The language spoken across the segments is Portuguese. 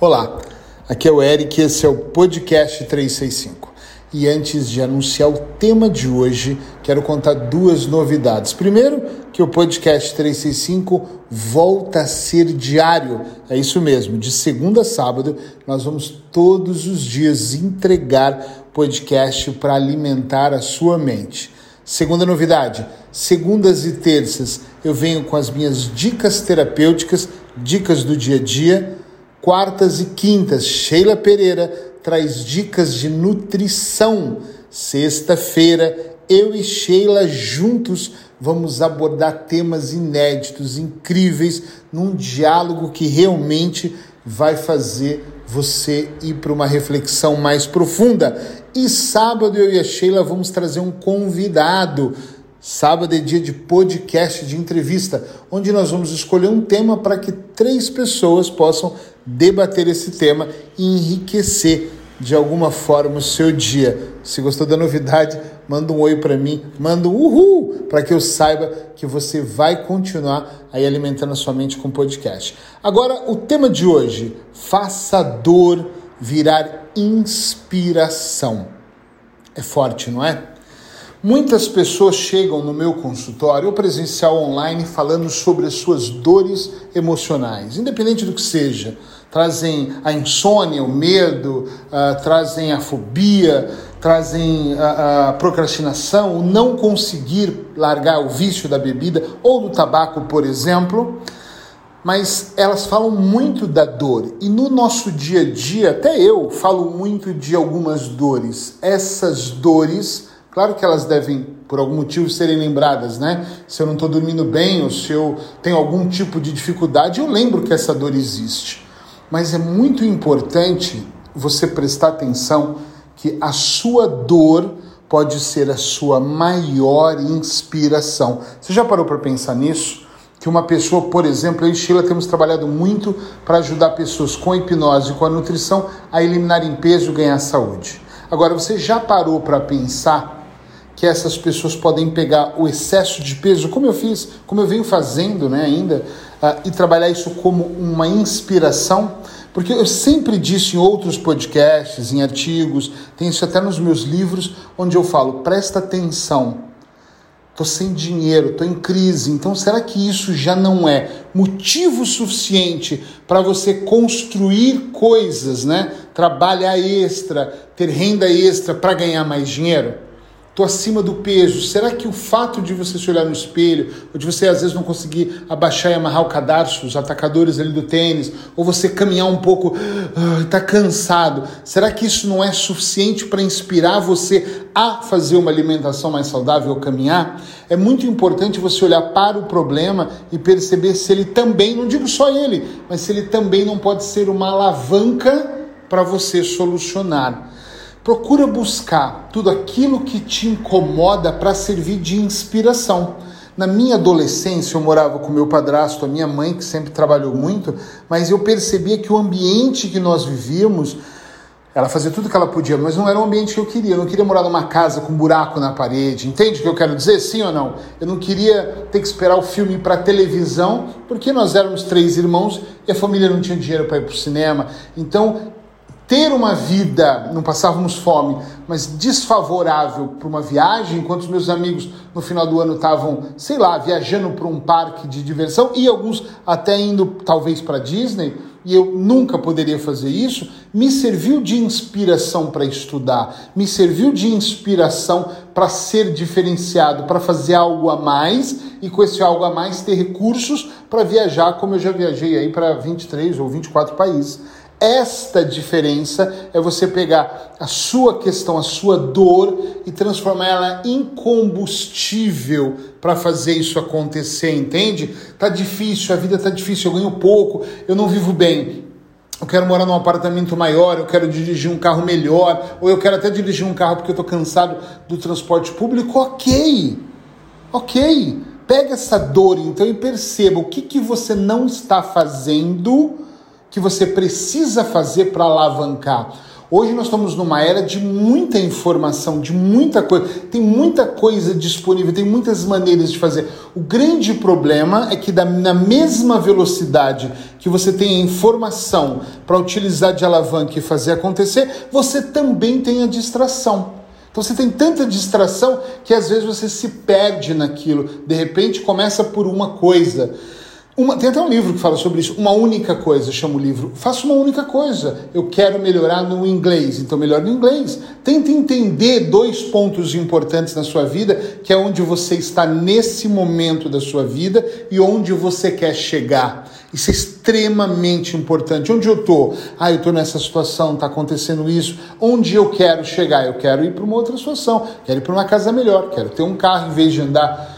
Olá, aqui é o Eric, esse é o podcast 365. E antes de anunciar o tema de hoje, quero contar duas novidades. Primeiro, que o podcast 365 volta a ser diário. É isso mesmo, de segunda a sábado, nós vamos todos os dias entregar podcast para alimentar a sua mente. Segunda novidade, segundas e terças eu venho com as minhas dicas terapêuticas, dicas do dia a dia Quartas e quintas, Sheila Pereira traz dicas de nutrição. Sexta-feira, eu e Sheila juntos vamos abordar temas inéditos, incríveis, num diálogo que realmente vai fazer você ir para uma reflexão mais profunda. E sábado eu e a Sheila vamos trazer um convidado Sábado é dia de podcast de entrevista, onde nós vamos escolher um tema para que três pessoas possam debater esse tema e enriquecer de alguma forma o seu dia. Se gostou da novidade, manda um oi para mim, manda um uhul para que eu saiba que você vai continuar aí alimentando a sua mente com podcast. Agora, o tema de hoje: faça dor virar inspiração. É forte, não é? Muitas pessoas chegam no meu consultório ou presencial online falando sobre as suas dores emocionais, independente do que seja. Trazem a insônia, o medo, uh, trazem a fobia, trazem a, a procrastinação, o não conseguir largar o vício da bebida ou do tabaco, por exemplo mas elas falam muito da dor. E no nosso dia a dia, até eu falo muito de algumas dores. Essas dores Claro que elas devem, por algum motivo, serem lembradas, né? Se eu não estou dormindo bem ou se eu tenho algum tipo de dificuldade, eu lembro que essa dor existe. Mas é muito importante você prestar atenção que a sua dor pode ser a sua maior inspiração. Você já parou para pensar nisso? Que uma pessoa, por exemplo, eu e Sheila temos trabalhado muito para ajudar pessoas com hipnose com a nutrição a eliminarem peso e ganhar saúde. Agora, você já parou para pensar que essas pessoas podem pegar o excesso de peso, como eu fiz, como eu venho fazendo né, ainda, uh, e trabalhar isso como uma inspiração, porque eu sempre disse em outros podcasts, em artigos, tem isso até nos meus livros, onde eu falo: presta atenção, estou sem dinheiro, estou em crise, então será que isso já não é motivo suficiente para você construir coisas, né? Trabalhar extra, ter renda extra para ganhar mais dinheiro? Estou acima do peso. Será que o fato de você se olhar no espelho, ou de você às vezes não conseguir abaixar e amarrar o cadarço, os atacadores ali do tênis, ou você caminhar um pouco, está cansado, será que isso não é suficiente para inspirar você a fazer uma alimentação mais saudável ou caminhar? É muito importante você olhar para o problema e perceber se ele também, não digo só ele, mas se ele também não pode ser uma alavanca para você solucionar. Procura buscar tudo aquilo que te incomoda para servir de inspiração. Na minha adolescência, eu morava com meu padrasto, a minha mãe, que sempre trabalhou muito, mas eu percebia que o ambiente que nós vivíamos, ela fazia tudo que ela podia, mas não era o ambiente que eu queria. Eu não queria morar numa casa com um buraco na parede. Entende o que eu quero dizer? Sim ou não? Eu não queria ter que esperar o filme para televisão, porque nós éramos três irmãos e a família não tinha dinheiro para ir para o cinema. Então, ter uma vida, não passávamos fome, mas desfavorável para uma viagem, enquanto os meus amigos no final do ano estavam, sei lá, viajando para um parque de diversão e alguns até indo talvez para Disney, e eu nunca poderia fazer isso, me serviu de inspiração para estudar, me serviu de inspiração para ser diferenciado, para fazer algo a mais e com esse algo a mais ter recursos para viajar, como eu já viajei aí para 23 ou 24 países. Esta diferença é você pegar a sua questão, a sua dor e transformar ela em combustível para fazer isso acontecer, entende? Tá difícil, a vida tá difícil, eu ganho pouco, eu não vivo bem. Eu quero morar num apartamento maior, eu quero dirigir um carro melhor, ou eu quero até dirigir um carro porque eu tô cansado do transporte público. OK. OK. Pega essa dor então e perceba o que que você não está fazendo que você precisa fazer para alavancar? Hoje nós estamos numa era de muita informação, de muita coisa, tem muita coisa disponível, tem muitas maneiras de fazer. O grande problema é que na mesma velocidade que você tem a informação para utilizar de alavanca e fazer acontecer, você também tem a distração. Então você tem tanta distração que às vezes você se perde naquilo. De repente começa por uma coisa. Uma, tem até um livro que fala sobre isso. Uma única coisa, chama o livro. Faça uma única coisa. Eu quero melhorar no inglês, então melhore no inglês. Tente entender dois pontos importantes na sua vida, que é onde você está nesse momento da sua vida e onde você quer chegar. Isso é extremamente importante. Onde eu estou? Ah, eu estou nessa situação, está acontecendo isso. Onde eu quero chegar? Eu quero ir para uma outra situação. Quero ir para uma casa melhor. Quero ter um carro em vez de andar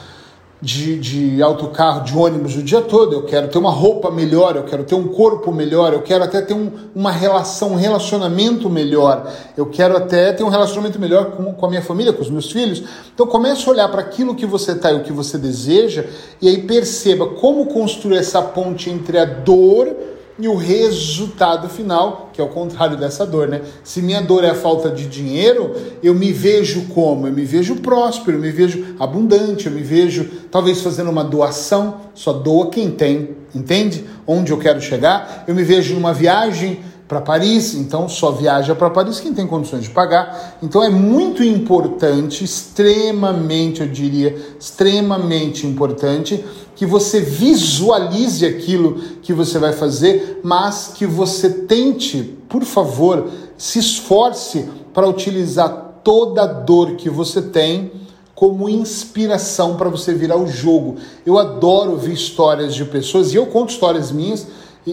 de, de autocarro, de ônibus o dia todo, eu quero ter uma roupa melhor, eu quero ter um corpo melhor, eu quero até ter um, uma relação, um relacionamento melhor, eu quero até ter um relacionamento melhor com, com a minha família, com os meus filhos. Então comece a olhar para aquilo que você está e o que você deseja, e aí perceba como construir essa ponte entre a dor e o resultado final, que é o contrário dessa dor, né? Se minha dor é a falta de dinheiro, eu me vejo como? Eu me vejo próspero, eu me vejo abundante, eu me vejo talvez fazendo uma doação, só doa quem tem, entende? Onde eu quero chegar, eu me vejo numa viagem para Paris, então só viaja para Paris quem tem condições de pagar. Então é muito importante, extremamente, eu diria, extremamente importante que você visualize aquilo que você vai fazer, mas que você tente, por favor, se esforce para utilizar toda a dor que você tem como inspiração para você virar o jogo. Eu adoro ouvir histórias de pessoas e eu conto histórias minhas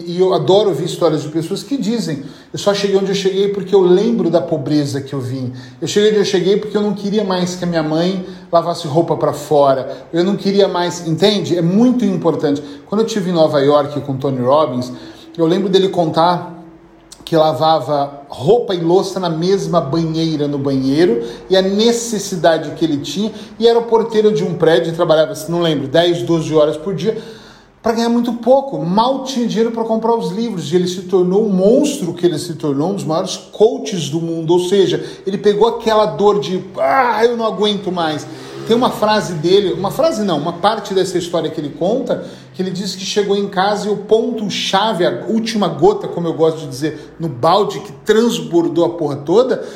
e, e eu adoro ouvir histórias de pessoas que dizem: eu só cheguei onde eu cheguei porque eu lembro da pobreza que eu vim. Eu cheguei onde eu cheguei porque eu não queria mais que a minha mãe lavasse roupa para fora. Eu não queria mais, entende? É muito importante. Quando eu tive em Nova York com Tony Robbins, eu lembro dele contar que lavava roupa e louça na mesma banheira no banheiro e a necessidade que ele tinha, e era o porteiro de um prédio, trabalhava, não lembro, 10, 12 horas por dia para ganhar muito pouco, mal tinha dinheiro para comprar os livros, e ele se tornou um monstro que ele se tornou, um dos maiores coaches do mundo, ou seja, ele pegou aquela dor de, ah, eu não aguento mais. Tem uma frase dele, uma frase não, uma parte dessa história que ele conta, que ele diz que chegou em casa e o ponto-chave, a última gota, como eu gosto de dizer, no balde que transbordou a porra toda,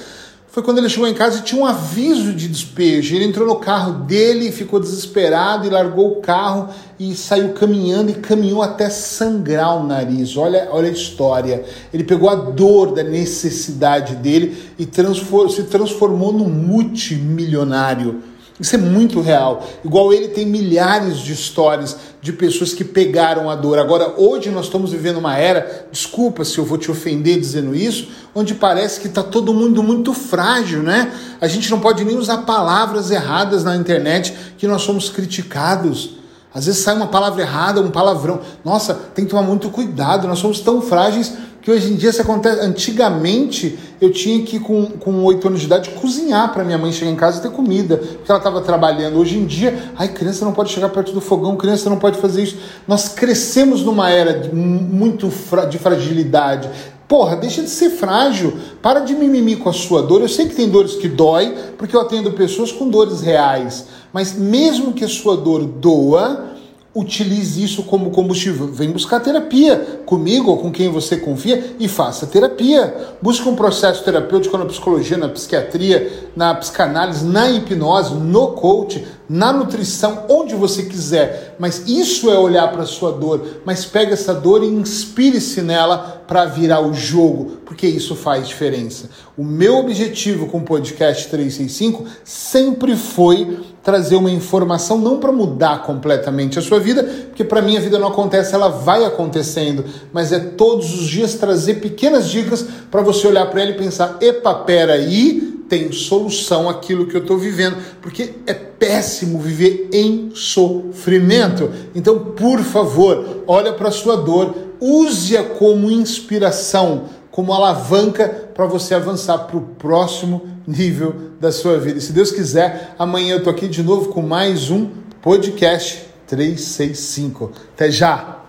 foi quando ele chegou em casa e tinha um aviso de despejo. Ele entrou no carro dele ficou desesperado e largou o carro e saiu caminhando e caminhou até sangrar o nariz. Olha, olha a história. Ele pegou a dor da necessidade dele e transform, se transformou num multimilionário. Isso é muito real. Igual ele tem milhares de histórias de pessoas que pegaram a dor. Agora, hoje nós estamos vivendo uma era, desculpa se eu vou te ofender dizendo isso, onde parece que está todo mundo muito frágil, né? A gente não pode nem usar palavras erradas na internet que nós somos criticados. Às vezes sai uma palavra errada, um palavrão. Nossa, tem que tomar muito cuidado, nós somos tão frágeis que hoje em dia isso acontece. Antigamente eu tinha que, com, com 8 anos de idade, cozinhar para minha mãe chegar em casa e ter comida, porque ela estava trabalhando. Hoje em dia, ai, criança não pode chegar perto do fogão, criança não pode fazer isso. Nós crescemos numa era de, muito fra, de fragilidade. Porra, deixa de ser frágil. Para de mimimi com a sua dor. Eu sei que tem dores que dói, porque eu atendo pessoas com dores reais. Mas mesmo que a sua dor doa, utilize isso como combustível. Vem buscar terapia comigo ou com quem você confia e faça terapia. Busque um processo terapêutico na psicologia, na psiquiatria, na psicanálise, na hipnose, no coach, na nutrição, onde você quiser. Mas isso é olhar para a sua dor. Mas pega essa dor e inspire-se nela para virar o jogo, porque isso faz diferença. O meu objetivo com o podcast 365 sempre foi trazer uma informação não para mudar completamente a sua vida, porque para mim a vida não acontece, ela vai acontecendo, mas é todos os dias trazer pequenas dicas para você olhar para ela e pensar: epa, pera aí, tem solução aquilo que eu estou vivendo, porque é péssimo viver em sofrimento. Então, por favor, olha para a sua dor, use-a como inspiração, como alavanca para você avançar para o próximo nível da sua vida. E se Deus quiser, amanhã eu tô aqui de novo com mais um podcast 365. Até já!